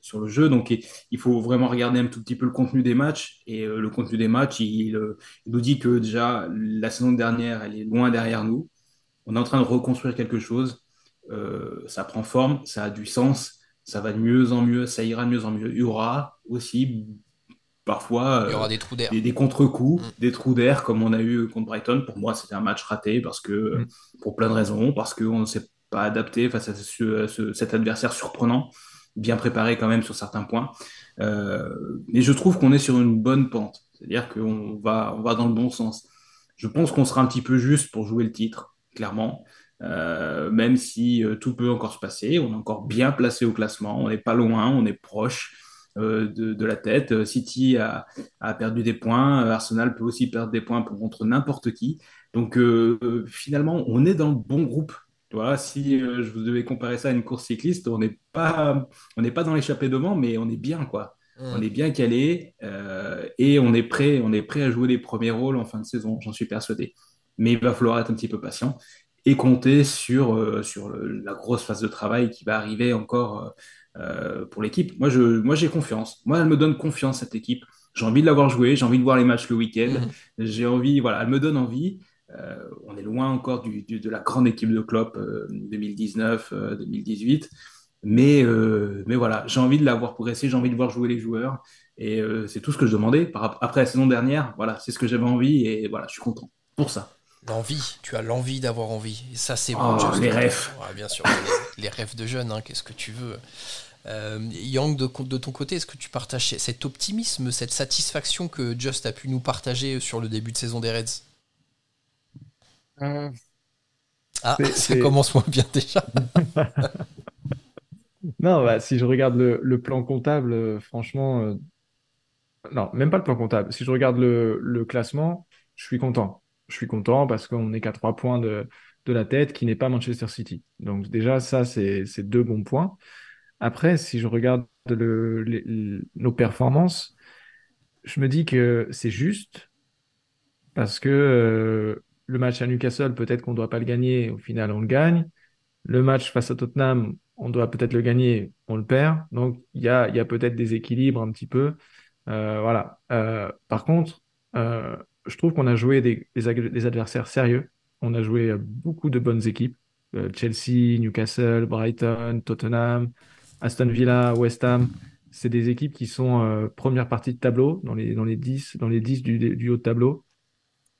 sur le jeu. Donc il faut vraiment regarder un tout petit peu le contenu des matchs. Et le contenu des matchs, il, il, nous dit que déjà la saison dernière, elle est loin derrière nous. On est en train de reconstruire quelque chose. Euh, ça prend forme, ça a du sens, ça va de mieux en mieux, ça ira de mieux en mieux. Il y aura aussi parfois il y aura des trous d'air, des, contre-coups, mm. des trous d'air comme on a eu contre Brighton. Pour moi, c'était un match raté parce que mm. pour plein de raisons, parce qu'on ne s'est pas adapté face à, cet adversaire surprenant, bien préparé quand même sur certains points. Euh, et je trouve qu'on est sur une bonne pente. C'est-à-dire qu'on va, on va dans le bon sens. Je pense qu'on sera un petit peu juste pour jouer le titre, clairement. Euh, même si euh, tout peut encore se passer, on est encore bien placé au classement, on n'est pas loin, on est proche euh, de, de, la tête. City a, a, perdu des points, Arsenal peut aussi perdre des points contre n'importe qui. Donc finalement, on est dans le bon groupe. Voilà, si je vous devais comparer ça à une course cycliste, on n'est pas, on n'est pas dans l'échappée devant, mais on est bien quoi. On est bien calé et on est prêt, on est prêt à jouer les premiers rôles en fin de saison, j'en suis persuadé. Mais il va falloir être un petit peu patient et compter sur, euh, sur le, la grosse phase de travail qui va arriver encore euh, pour l'équipe. Moi, je, moi, j'ai confiance. Moi, elle me donne confiance cette équipe. J'ai envie de l'avoir joué, j'ai envie de voir les matchs le week-end. Mmh. <laughs> J'ai envie, voilà, elle me donne envie. on est loin encore du, du, de la grande équipe de Klopp 2019-2018. Mais, euh, mais voilà, j'ai envie de la voir progresser, j'ai envie de voir jouer les joueurs. Et euh, c'est tout ce que je demandais. Après la saison dernière, voilà, c'est ce que j'avais envie. Et voilà, je suis content pour ça. L'envie, tu as l'envie d'avoir envie. Et ça, c'est oh, Les rêves. bien sûr, les, rêves de jeunes, hein, qu'est-ce que tu veux. Euh, Yang, de, de, ton côté, est-ce que tu partages cet optimisme, cette satisfaction que Just a pu nous partager sur le début de saison des Reds? Ah, <laughs> ça commence moins bien déjà. <laughs> Non, bah, si je regarde le, plan comptable, euh, franchement, euh, non, même pas le plan comptable. Si je regarde le, classement, je suis content. Je suis content parce qu'on n'est qu'à trois points de, la tête, qui n'est pas Manchester City. Donc déjà, ça, c'est deux bons points. Après, si je regarde nos performances, je me dis que c'est juste parce que euh, le match à Newcastle, peut-être qu'on ne doit pas le gagner, au final, on le gagne. Le match face à Tottenham, on doit peut-être le gagner, on le perd. Donc, il y a, y a peut-être des équilibres un petit peu. Euh, voilà. Euh, par contre, je trouve qu'on a joué des, des, adversaires sérieux. On a joué beaucoup de bonnes équipes. Chelsea, Newcastle, Brighton, Tottenham, Aston Villa, West Ham. C'est des équipes qui sont première partie de tableau, dans les, dans les 10, dans les 10 du, du haut de tableau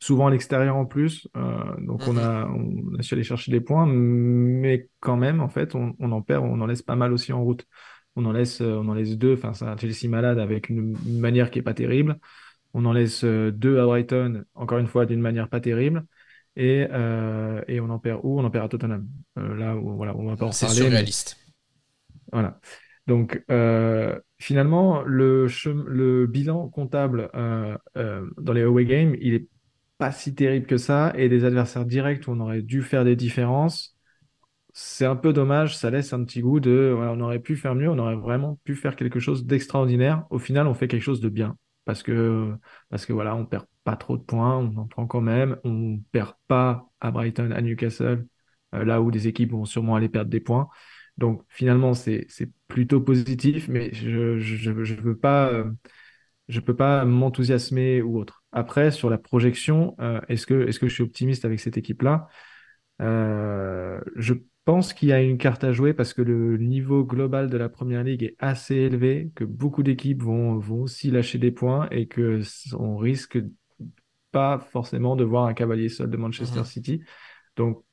souvent à l'extérieur en plus. Euh, donc on, mhm. a, on a su aller chercher des points, mais quand même, en fait, on, on, en perd, on en laisse pas mal aussi en route. On en laisse, euh, on en laisse deux. Enfin, c'est un Chelsea malade avec une, manière qui est pas terrible. On en laisse euh, deux à Brighton, encore une fois, d'une manière pas terrible. Et, euh, et on en perd où? On en perd à Tottenham. Euh, là où voilà, on va pas en. C'est surréaliste. Voilà. Donc euh, finalement, le, le bilan comptable dans les away games, il est pas si terrible que ça, et des adversaires directs où on aurait dû faire des différences, c'est un peu dommage, ça laisse un petit goût de, on aurait pu faire mieux, on aurait vraiment pu faire quelque chose d'extraordinaire. Au final, on fait quelque chose de bien, parce que, parce que voilà, on perd pas trop de points, on en prend quand même, on perd pas à Brighton, à Newcastle, euh, là où des équipes vont sûrement aller perdre des points. Donc finalement, c'est plutôt positif, mais je je, je veux pas euh, je peux pas m'enthousiasmer ou autre. Après, sur la projection, euh, est-ce que, est-ce que je suis optimiste avec cette équipe-là? Euh, Je pense qu'il y a une carte à jouer parce que le niveau global de la première ligue est assez élevé, que beaucoup d'équipes vont, vont aussi lâcher des points et que on risque pas forcément de voir un cavalier seul de Manchester mhm. City. Donc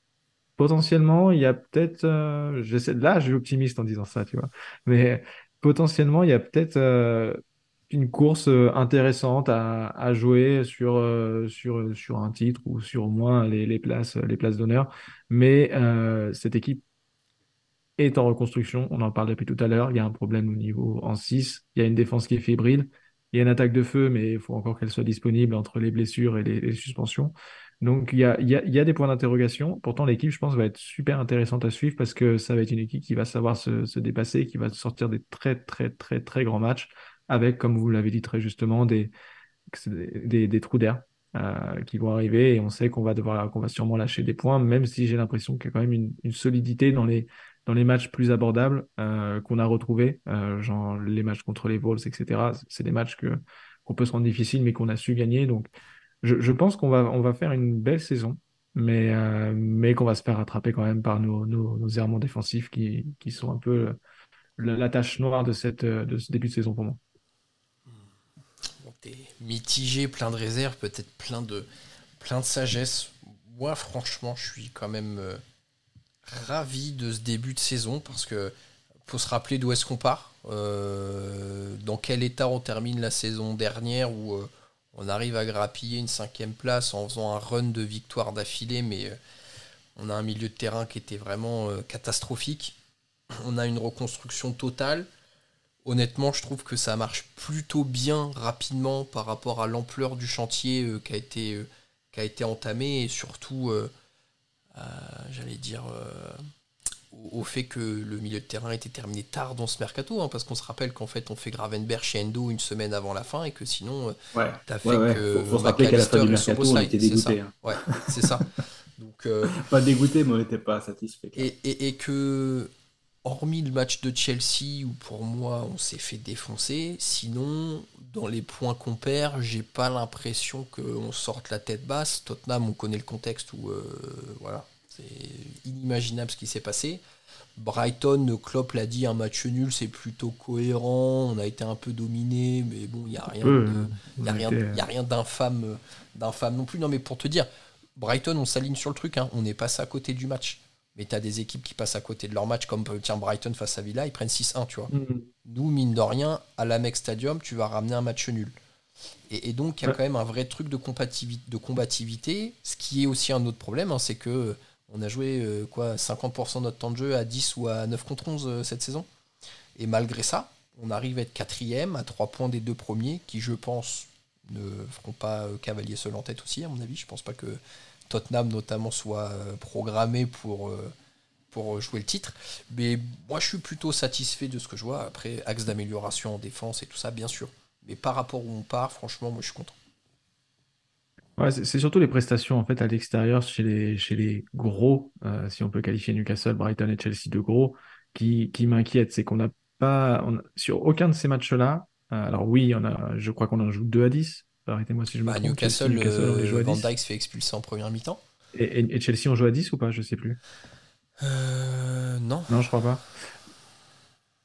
potentiellement, il y a peut-être, euh, là, je suis optimiste en disant ça, tu vois, mais potentiellement, il y a peut-être euh, une course euh, intéressante à, jouer sur, euh, sur, sur un titre ou sur au moins les, places, les places d'honneur. Mais euh, cette équipe est en reconstruction. On en parle depuis tout à l'heure. Il y a un problème au niveau en 6. Il y a une défense qui est fébrile. Il y a une attaque de feu, mais il faut encore qu'elle soit disponible entre les blessures et les, suspensions. Donc il y a, y a des points d'interrogation. Pourtant, l'équipe, je pense, va être super intéressante à suivre parce que ça va être une équipe qui va savoir se, se dépasser, qui va sortir des très, très, très, très grands matchs avec, comme vous l'avez dit très justement, des, des, trous d'air euh, qui vont arriver et on sait qu'on va devoir, qu'on va sûrement lâcher des points, même si j'ai l'impression qu'il y a quand même une, solidité dans les, dans les matchs plus abordables euh, qu'on a retrouvés, euh, genre les matchs contre les Wolves, etc. C'est des matchs que qu'on peut se rendre difficiles, mais qu'on a su gagner. Donc, je, pense qu'on va, on va faire une belle saison, mais, mais qu'on va se faire rattraper quand même par nos, nos, errements défensifs qui, qui sont un peu la tâche noire de, cette, de ce début de saison pour moi mitigé, plein de réserves, peut-être plein de, plein de sagesse. Moi, franchement, je suis quand même euh, ravi de ce début de saison parce que faut se rappeler d'où est-ce qu'on part, euh, dans quel état on termine la saison dernière où euh, on arrive à grappiller une cinquième place en faisant un run de victoire d'affilée, mais on a un milieu de terrain qui était vraiment catastrophique. On a une reconstruction totale. Honnêtement, je trouve que ça marche plutôt bien rapidement par rapport à l'ampleur du chantier euh, qui, a été, qui a été entamé et surtout, j'allais dire, au fait que le milieu de terrain était terminé tard dans ce mercato, hein, parce qu'on se rappelle qu'en fait on fait Gravenberg chez Endo une semaine avant la fin et que sinon euh, ouais. t'as fait que faut, se rappeler qu'à la fin du mercato on était dégoûté. Hein. Ouais, c'est ça. <laughs> Donc, euh, pas dégoûté, mais on n'était pas satisfait. Et, et, et, que hormis le match de Chelsea où pour moi on s'est fait défoncer, sinon dans les points qu'on perd, j'ai pas l'impression qu'on sorte la tête basse. Tottenham, on connaît le contexte où euh, voilà c'est inimaginable ce qui s'est passé. Brighton, Klopp l'a dit, un match nul, c'est plutôt cohérent. On a été un peu dominé, mais bon, il n'y a rien, a rien, d'infâme, d'infâme non plus. Non, mais pour te dire, Brighton, on s'aligne sur le truc. Hein. On est passé à côté du match. Mais tu as des équipes qui passent à côté de leur match, comme tiens, Brighton face à Villa, ils prennent 6-1, tu vois. Mm. Nous, mine de rien, à l'Amex Stadium, tu vas ramener un match nul. Et, donc, il y a quand même un vrai truc de, de combativité. Ce qui est aussi un autre problème, hein, c'est que on a joué euh, quoi 50% de notre temps de jeu à 10 ou à 9 contre 11 euh, cette saison. Et malgré ça, on arrive à être quatrième à 3 points des deux premiers, qui je pense ne feront pas euh, cavalier seul en tête aussi, à mon avis. Je pense pas que Tottenham notamment soit programmé pour, pour jouer le titre. Mais moi je suis plutôt satisfait de ce que je vois. Après, axe d'amélioration en défense et tout ça, bien sûr. Mais par rapport où on part, franchement, moi je suis content c'est surtout les prestations en fait à l'extérieur chez les, chez gros, euh, si on peut qualifier Newcastle, Brighton et Chelsea de gros, qui, qui m'inquiètent. C'est qu'on n'a pas, sur aucun de ces matchs-là, euh, alors oui, on a, je crois qu'on en joue 2 à 10. Arrêtez-moi si je me bah, trompe. Newcastle, Newcastle Van Dijk se fait expulser en première mi-temps. Et, Chelsea, on joue à 10 ou pas? Je sais plus. Euh, non. Non, je crois pas.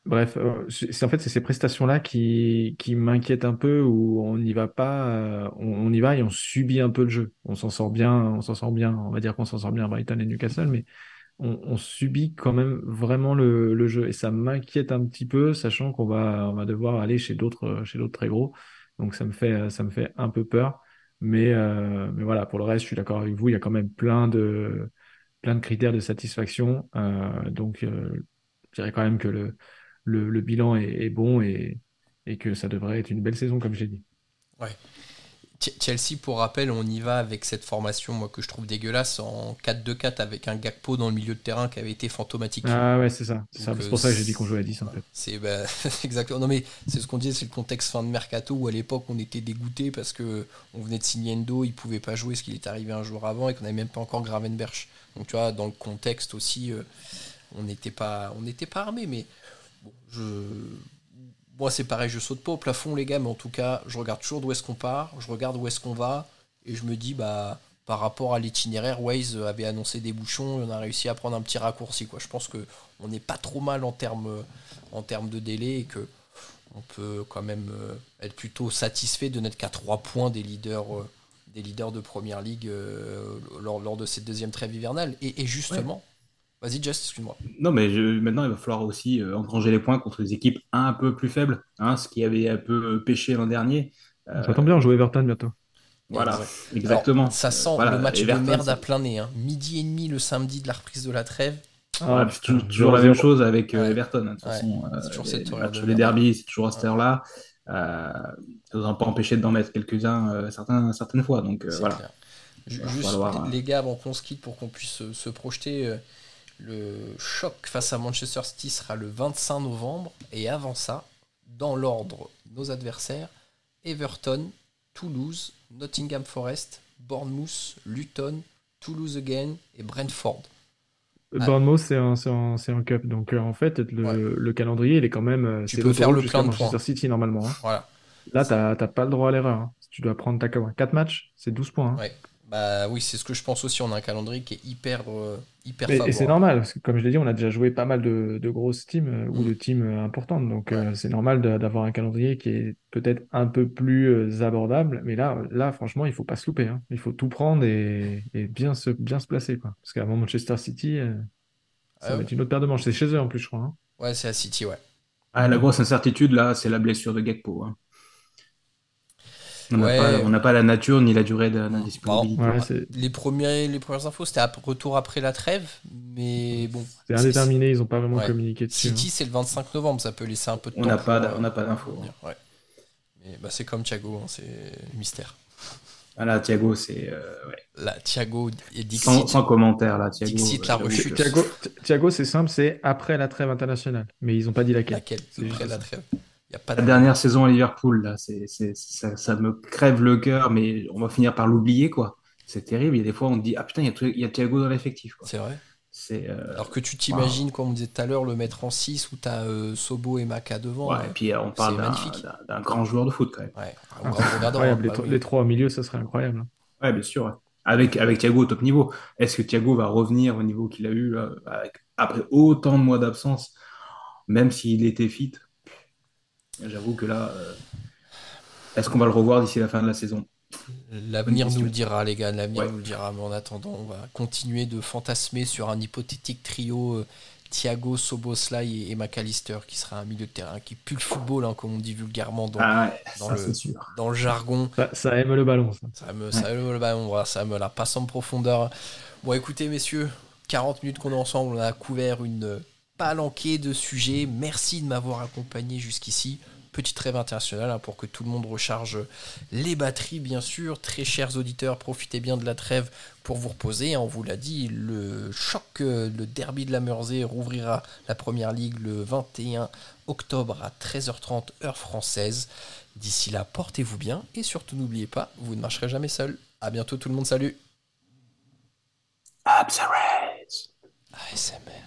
Bref, euh, c'est en fait c'est ces prestations-là qui, qui m'inquiètent un peu où on n'y va pas, euh, on, y va et on subit un peu le jeu. On s'en sort bien, on s'en sort bien. On va dire qu'on s'en sort bien Brighton et Newcastle, mais on, subit quand même vraiment le, jeu et ça m'inquiète un petit peu, sachant qu'on va on va devoir aller chez d'autres chez d'autres très gros. Donc ça me fait ça me fait un peu peur. Mais euh, mais voilà, pour le reste, je suis d'accord avec vous. Il y a quand même plein de plein de critères de satisfaction. donc je dirais quand même que le le, bilan est, bon et, et, que ça devrait être une belle saison, comme j'ai dit. Chelsea, pour rappel, on y va avec cette formation moi, que je trouve dégueulasse en 4-2-4 avec un Gakpo dans le milieu de terrain qui avait été fantomatique. Ah ouais, c'est ça. C'est pour euh, ça que j'ai dit qu'on jouait à 10 en fait. C'est bah, <laughs> exactement. Non mais c'est ce qu'on disait, c'est le contexte fin de mercato où à l'époque on était dégoûté parce que on venait de signer Endo, il pouvait pas jouer ce qu'il est arrivé un jour avant et qu'on n'avait même pas encore Gravenberch. Donc tu vois, dans le contexte aussi, euh, on n'était pas, on n'était pas armé, mais je... Moi, c'est pareil, je saute pas au plafond, les gars, mais en tout cas, je regarde toujours d'où est-ce qu'on part, je regarde où est-ce qu'on va, et je me dis, bah, par rapport à l'itinéraire, Waze avait annoncé des bouchons, et on a réussi à prendre un petit raccourci. Quoi. Je pense qu'on n'est pas trop mal en termes, en termes de délai, et que on peut quand même euh, être plutôt satisfait de n'être qu'à 3 points des leaders, euh, des leaders de Première Ligue euh, lors, de cette deuxième trêve hivernale. Et, justement, Vas-y, Just, excuse-moi. Non, mais maintenant, il va falloir aussi euh, engranger les points contre des équipes un peu plus faibles, hein, ce qui avait un peu pêché l'an dernier. Euh, ça tombe bien, on joue Everton bientôt. Voilà, exactement. ça sent le match de merde à plein nez. Hein. Midi et demi le samedi de la reprise de la trêve. Ah, c'est toujours, la même chose avec euh, Everton. Hein, de toute façon, toujours cette les, derbies, c'est toujours à cette heure-là. ça ne nous a pas empêché d'en mettre quelques-uns certaines fois. Donc voilà. Juste, les gars, avant qu'on se quitte pour qu'on puisse se projeter, le choc face à Manchester City sera le 25 novembre. Et avant ça, dans l'ordre, nos adversaires, Everton, Toulouse, Nottingham Forest, Bournemouth, Luton, Toulouse again et Brentford. Bournemouth, c'est un, un, cup. Donc, euh, en fait, le, calendrier, il est quand même. Euh, tu peux faire le plein de Manchester City, normalement. Hein. Voilà. Là, tu n'as pas le droit à l'erreur. Hein. Tu dois prendre ta 4 matchs, c'est 12 points. Hein. Bah oui, c'est ce que je pense aussi. On a un calendrier qui est hyper, euh, hyper Et c'est normal, parce que comme je l'ai dit, on a déjà joué pas mal de, grosses teams euh, ou mm. de teams euh, importantes. Donc c'est normal d'avoir un calendrier qui est peut-être un peu plus abordable. Mais là, là, franchement, il faut pas se louper. Hein. Il faut tout prendre et, bien, se, bien se placer. Quoi. Parce qu'avant Manchester City, ça ah va être une autre paire de manches. C'est chez eux en plus, je crois. Hein. Ouais, c'est à City, ouais. Ah, la grosse incertitude, là, c'est la blessure de Gakpo. Hein. On n'a Ouais. pas, la nature ni la durée de-. Ouais, c'est Les, premiers, les premières infos, c'était retour après la trêve, mais bon. c'est indéterminé, ils ont pas vraiment Ouais. communiqué dessus. hein. City, c'est le 25 novembre, ça peut laisser un peu de On temps. pas, on n'a pas d'infos. ouais. Mais bah, c'est comme Thiago, hein, c'est mystère. Voilà, Thiago, c'est euh, ouais. Là, Thiago et Dixit. sans, sans commentaire là. Thiago, Dixit, la euh, rechute. Thiago, Thiago c'est simple, c'est après la trêve internationale. Mais ils ont pas dit laquelle. Laquelle? C'est Après la ça. trêve. Il y a pas La de... dernière saison à Liverpool, là, ça, ça me crève le cœur, mais on va finir par l'oublier, quoi. C'est terrible. Il y a des fois, on te dit, ah putain, il y a, il y a Thiago dans l'effectif. C'est vrai. Euh, Alors que tu t'imagines, comme on disait tout à l'heure, le mettre en 6 où tu as Sobo et Maka devant. ouais, et puis euh, on parle c'est d'un, magnifique. d'un- d'un grand joueur de foot, quand même. Ouais, un grand regardant, Incroyable, les, bah tro- oui. les trois au milieu, ça serait incroyable. Ouais, bien sûr. ouais. Avec, avec Thiago au top niveau. Est-ce que Thiago va revenir au niveau qu'il a eu là, avec, après autant de mois d'absence, même s'il était fit? J'avoue que là, euh, est-ce qu'on va le revoir d'ici la fin de la saison? L'avenir nous le dira, les gars. L'avenir Ouais. nous le dira. Mais en attendant, on va continuer de fantasmer sur un hypothétique trio euh, Thiago, Soboslai et, et McAllister, qui sera un milieu de terrain qui pue le football, hein, comme on dit vulgairement dans, Ah ouais, dans ça le- dans jargon. Ça, ça aime le ballon, ça. Ça me, ça me le ballon, voilà, ça me la passe en profondeur. Bon, écoutez, messieurs, 40 minutes qu'on est ensemble, on a couvert une palanquée de sujets. Merci de m'avoir accompagné jusqu'ici. Petite trêve internationale hein, pour que tout le monde recharge les batteries, bien sûr. Très chers auditeurs, profitez bien de la trêve pour vous reposer. On vous l'a dit, le choc, le derby de la Mersey rouvrira la première ligue le 21 octobre à 13h30 heure française. D'ici là, portez-vous bien et surtout n'oubliez pas, vous ne marcherez jamais seul. À bientôt tout le monde, salut. ASMR.